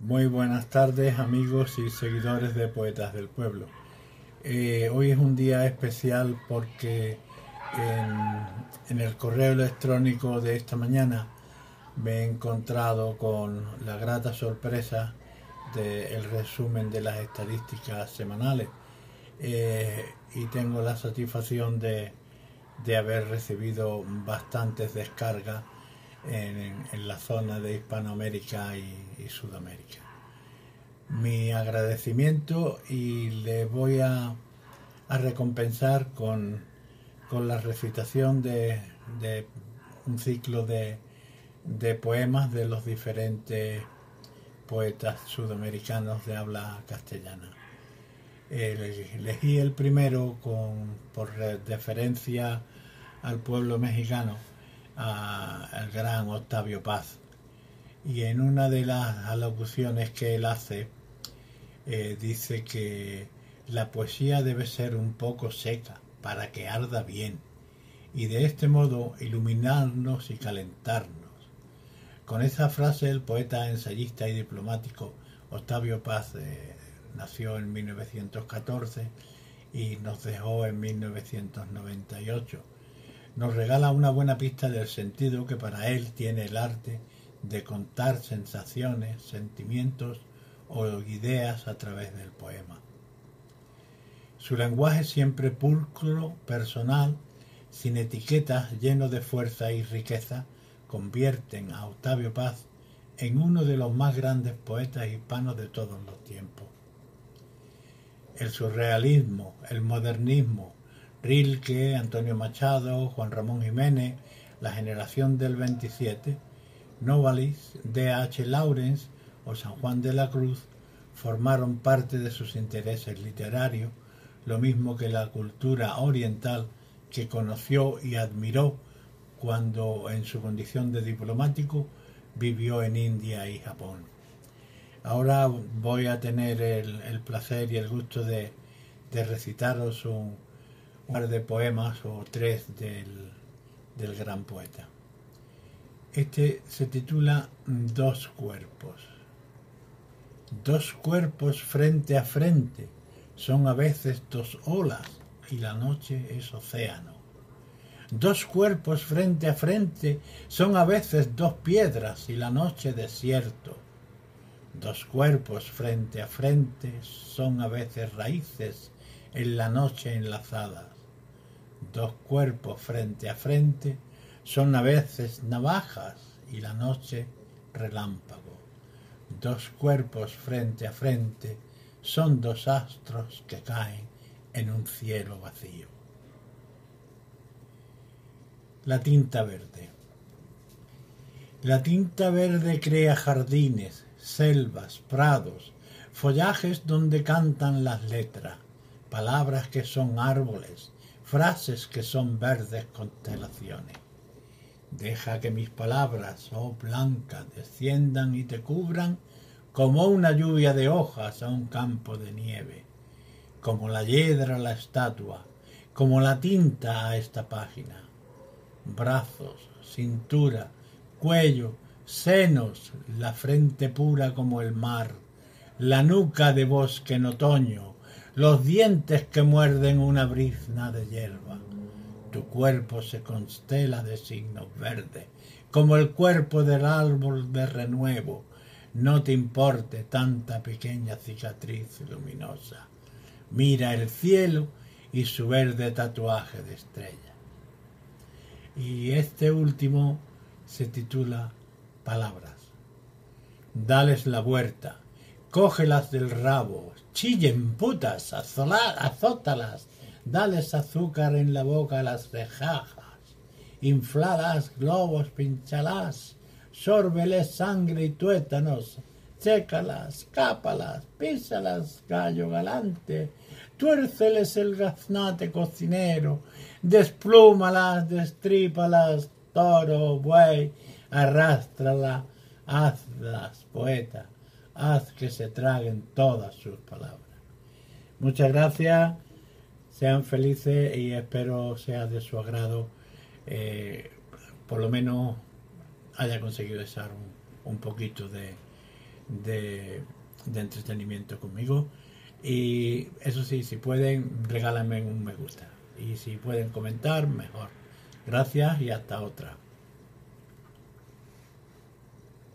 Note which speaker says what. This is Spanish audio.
Speaker 1: Muy buenas tardes amigos y seguidores de Poetas del Pueblo. Eh, hoy es un día especial porque en, el correo electrónico de esta mañana me he encontrado con la grata sorpresa del resumen de las estadísticas semanales eh, y tengo la satisfacción de, haber recibido bastantes descargas en, la zona de Hispanoamérica y, Sudamérica. Mi agradecimiento y le voy a, recompensar con, la recitación de, un ciclo de, poemas de los diferentes poetas sudamericanos de habla castellana. elegí el primero con, por deferencia al pueblo mexicano al gran Octavio Paz. Y en una de las alocuciones que él hace, eh, dice que la poesía debe ser un poco seca para que arda bien y de este modo iluminarnos y calentarnos. Con esa frase el poeta, ensayista y diplomático Octavio Paz eh, nació en 1914 y nos dejó en 1998 nos regala una buena pista del sentido que para él tiene el arte de contar sensaciones, sentimientos o ideas a través del poema. Su lenguaje siempre pulcro, personal, sin etiquetas, lleno de fuerza y riqueza, convierten a Octavio Paz en uno de los más grandes poetas hispanos de todos los tiempos. El surrealismo, el modernismo, Rilke, Antonio Machado, Juan Ramón Jiménez, la generación del 27, Novalis, D.H. Lawrence o San Juan de la Cruz formaron parte de sus intereses literarios, lo mismo que la cultura oriental que conoció y admiró cuando en su condición de diplomático vivió en India y Japón. Ahora voy a tener el, placer y el gusto de recitaros un, par de poemas o tres del, del gran poeta. Este se titula Dos cuerpos. Dos cuerpos frente a frente son a veces dos olas y la noche es océano. Dos cuerpos frente a frente son a veces dos piedras y la noche desierto. Dos cuerpos frente a frente son a veces raíces en la noche enlazadas dos cuerpos frente a frente son a veces navajas y la noche relámpago. Dos cuerpos frente a frente son dos astros que caen en un cielo vacío. La tinta verde. La tinta verde crea jardines, selvas, prados, follajes donde cantan las letras, palabras que son árboles, frases que son verdes constelaciones. Deja que mis palabras, oh blanca, desciendan y te cubran como una lluvia de hojas a un campo de nieve, como la hiedra a la estatua, como la tinta a esta página. Brazos, cintura, cuello, senos, la frente pura como el mar, la nuca de bosque en otoño, los dientes que muerden una brizna de hierba. Tu cuerpo se constela de signos verdes, como el cuerpo del árbol de renuevo. No te importe tanta pequeña cicatriz luminosa. Mira el cielo y su verde tatuaje de estrella. Y este último se titula Palabras. Dales la vuelta, cógelas del rabo, chillen putas, azótalas, dales azúcar en la boca a las rejajas, infladas globos pinchalas, sórbeles sangre y tuétanos, chécalas, cápalas, písalas, gallo galante, tuérceles el gaznate cocinero, desplúmalas, destrípalas, toro, buey, arrástrala, hazlas, poeta haz que se traguen todas sus palabras. Muchas gracias, sean felices y espero sea de su agrado, eh, por lo menos haya conseguido echar un, poquito de, de, de entretenimiento conmigo. Y eso sí, si pueden, regálenme un me gusta. Y si pueden comentar, mejor. Gracias y hasta otra.